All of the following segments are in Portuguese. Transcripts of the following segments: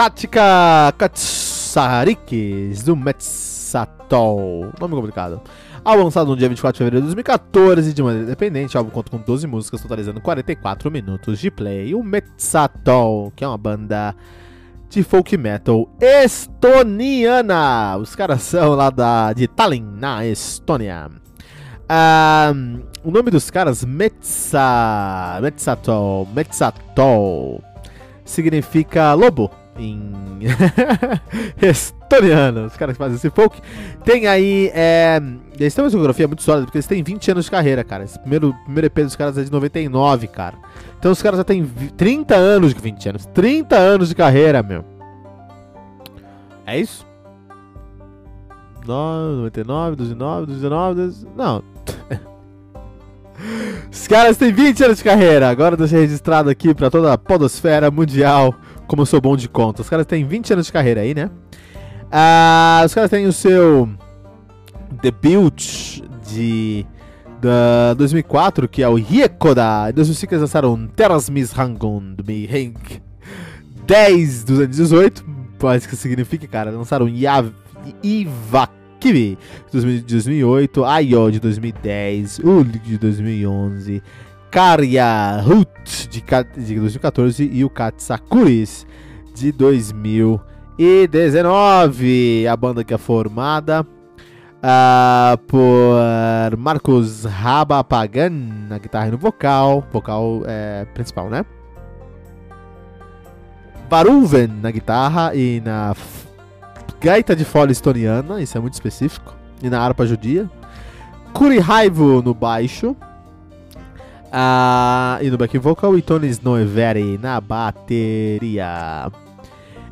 Katika Katsarikis do Metsatol. Nome complicado. Álbum lançado no dia 24 de fevereiro de 2014, de maneira independente, o álbum conta com 12 músicas, totalizando 44 minutos de play. O Metsatol, que é uma banda de folk metal estoniana. Os caras são lá da, de Tallinn, na Estônia. O nome dos caras, Metsa, Metsatol, Metsatol, significa lobo em estoniano, os caras que fazem esse folk. Tem aí, é, eles têm uma discografia muito sólida, porque eles têm 20 anos de carreira, cara. Esse primeiro, primeiro EP dos caras é de 99, cara. Então os caras já têm 30 anos de 20 anos, 30 anos de carreira, meu. É isso? 99, 2009, 2019, 12... não. Os caras têm 20 anos de carreira, agora deixa registrado aqui pra toda a podosfera mundial como eu sou bom de conta. Os caras têm 20 anos de carreira aí, né? Ah, os caras têm o seu debut de da 2004, que é o Hiekoda. Em 2005 eles lançaram Terras Mishangun do Miheng 10 218, parece que significa, cara. Lançaram Yav Ivakibi de 2008, Ayo de 2010, Uli de 2011. Karya Hut de, de 2014 e o Katsakuris de 2019. A banda que é formada uh, por Marcos Rabapagan na guitarra e no vocal, vocal é, principal, né? Baruven na guitarra e na gaita de fole estoniana, isso é muito específico, e na harpa judia. Kurihaivo no baixo. Ah, e no back vocal, e Tony Snoeveri na bateria.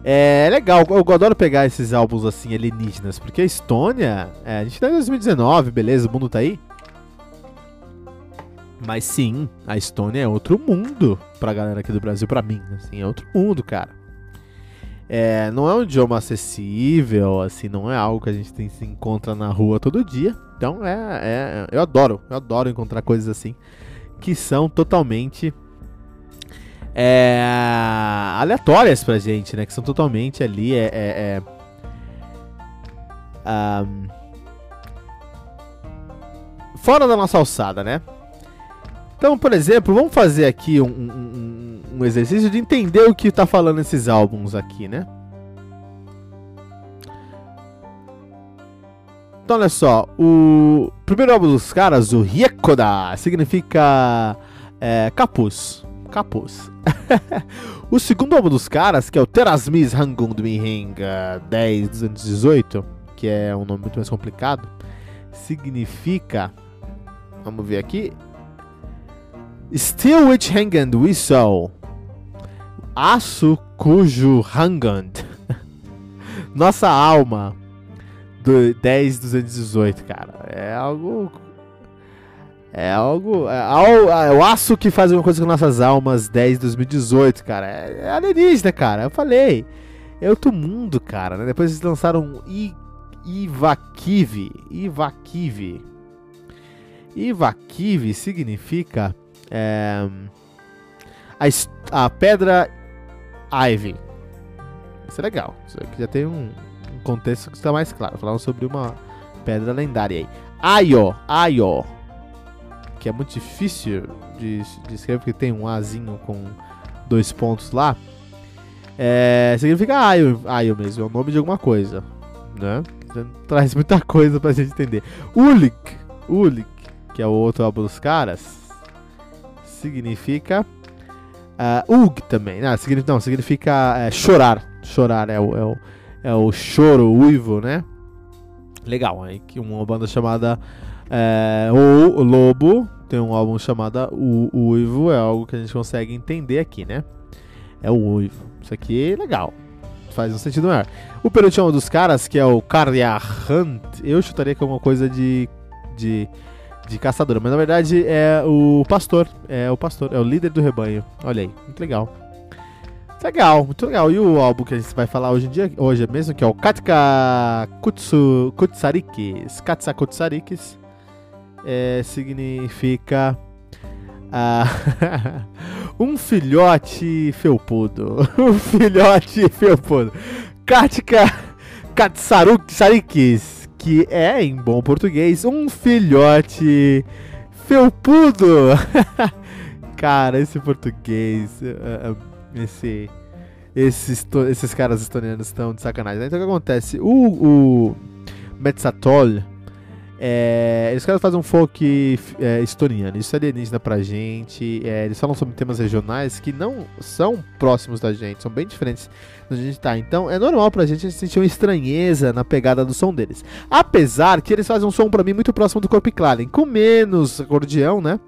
É legal, eu adoro pegar esses álbuns assim alienígenas, porque a Estônia, é, a gente tá em 2019, beleza, o mundo tá aí. Mas sim, a Estônia é outro mundo pra galera aqui do Brasil, pra mim, assim, é outro mundo, cara. É, não é um idioma acessível, assim, não é algo que a gente tem, se encontra na rua todo dia. Então é, é, eu adoro, eu adoro encontrar coisas assim que são totalmente é, aleatórias pra gente, né? Que são totalmente ali é, é, é um, fora da nossa alçada, né? Então, por exemplo, vamos fazer aqui um, um, um exercício de entender o que tá falando esses álbuns aqui, né? Então, olha só, o primeiro álbum dos caras, o Riekoda, significa é, capuz. Capuz. o segundo álbum dos caras, que é o Terasmis Hangung Mihenga 10218, que é um nome muito mais complicado, significa. Vamos ver aqui. Which Hangand We Saw. Aço cujo Hangand. Nossa alma do 10 218, cara. É algo. É algo. É, ao, é o aço que faz uma coisa com nossas almas 10 2018, cara. É, é alienígena, cara. Eu falei. É outro mundo, cara. Né? Depois eles lançaram I, Ivakiv. Ivakiv. Ivakiv significa. É, a, a pedra Ivy. Isso é legal. Isso aqui já tem um contexto que está mais claro. Falando sobre uma pedra lendária aí. Ayo. Ayo que é muito difícil de, de escrever, porque tem um Azinho com dois pontos lá. É, significa Aio, Aio mesmo, é o nome de alguma coisa. Né? Traz muita coisa pra gente entender. Ulik, Ulik, que é o outro álbum dos caras, significa. Uh, Ug também, né? significa, não, significa é, chorar. Chorar é o, é, o, é o choro, uivo, né? Legal, aí que uma banda chamada é, o Lobo tem um álbum chamado o Uivo, é algo que a gente consegue entender aqui, né? É o Uivo. Isso aqui é legal. Faz um sentido maior. O penúltimo dos caras, que é o Karya Hunt, eu chutaria que é uma coisa de, de, de caçadora, mas na verdade é o pastor. É o pastor, é o líder do rebanho. Olha aí, muito legal. Legal, muito legal. E o álbum que a gente vai falar hoje em dia, hoje mesmo, que é o Katka Kutsu, Kutsarikis. Katsa Kutsarikis é, significa uh, um filhote felpudo. um filhote felpudo. Katka Katsarikis, que é, em bom português, um filhote felpudo. Cara, esse português, uh, esse, esses, esses caras estonianos estão de sacanagem. Então o que acontece? O, o Metzatol, é, eles querem fazer um folk é, estoniano, isso é alienígena pra gente. É, eles falam sobre temas regionais que não são próximos da gente, são bem diferentes da gente tá. Então é normal pra gente sentir uma estranheza na pegada do som deles. Apesar que eles fazem um som pra mim muito próximo do Corp Claren, com menos acordeão, né?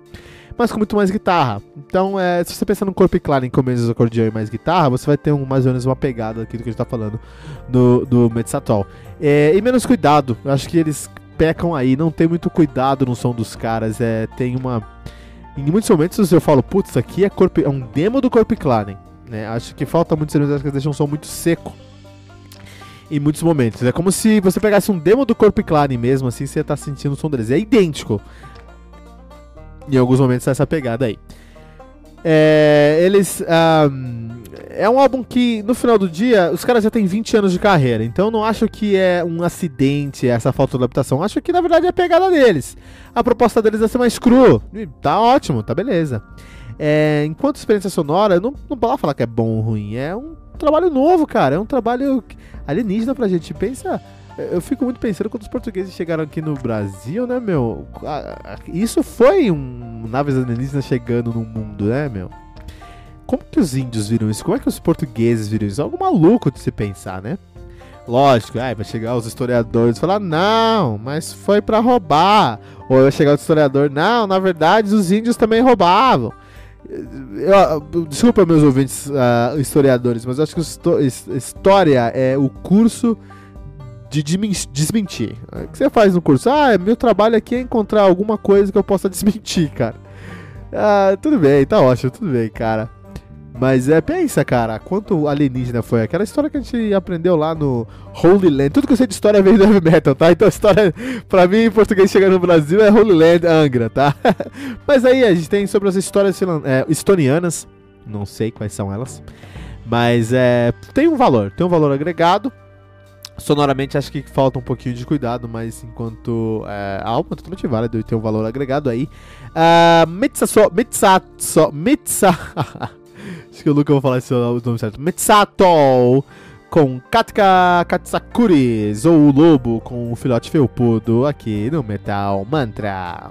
Mas com muito mais guitarra. Então, é, se você pensar no Corp Claren com menos acordeão e mais guitarra, você vai ter um, mais ou menos uma pegada aqui do que a gente tá falando do, do Metzatol. É, e menos cuidado, eu acho que eles pecam aí, não tem muito cuidado no som dos caras. É, tem uma. Em muitos momentos eu falo, putz, aqui é, corpo, é um demo do Corp Claren. Né? Acho que falta muito cervejas que deixam um som muito seco. Em muitos momentos. É como se você pegasse um demo do Corp Claren mesmo, assim, você tá sentindo o som deles. É idêntico. Em alguns momentos essa pegada aí. É, eles. Um, é um álbum que, no final do dia, os caras já têm 20 anos de carreira. Então não acho que é um acidente essa falta de adaptação. Acho que na verdade é a pegada deles. A proposta deles é ser mais cru. E tá ótimo, tá beleza. É, enquanto experiência sonora, não, não posso falar que é bom ou ruim. É um trabalho novo, cara. É um trabalho alienígena pra gente. Pensa eu fico muito pensando quando os portugueses chegaram aqui no Brasil, né, meu? Isso foi um naves alienígenas chegando no mundo, né, meu? Como que os índios viram isso? Como é que os portugueses viram isso? Algo maluco de se pensar, né? Lógico, aí vai chegar os historiadores e falar, não, mas foi para roubar. Ou vai chegar o historiador, não, na verdade os índios também roubavam. Eu, desculpa meus ouvintes uh, historiadores, mas eu acho que história é o curso de desmentir. O que você faz no curso? Ah, meu trabalho aqui é encontrar alguma coisa que eu possa desmentir, cara. Ah, tudo bem, tá ótimo, tudo bem, cara. Mas é, pensa, cara, quanto alienígena foi aquela história que a gente aprendeu lá no Holy Land. Tudo que eu sei de história vem do heavy metal, tá? Então a história, pra mim, em português chegando no Brasil é Holy Land Angra, tá? Mas aí a gente tem sobre as histórias é, estonianas, não sei quais são elas, mas é, tem um valor, tem um valor agregado. Sonoramente acho que falta um pouquinho de cuidado, mas enquanto é, a alma é totalmente válida e tem um valor agregado aí. Uh, Mitsaso, Mitsaso, Mitsa... acho que o Luca vai falar esse nome certo. Mitsato com Katka Katsakuris, ou o lobo com o filhote felpudo aqui no Metal Mantra.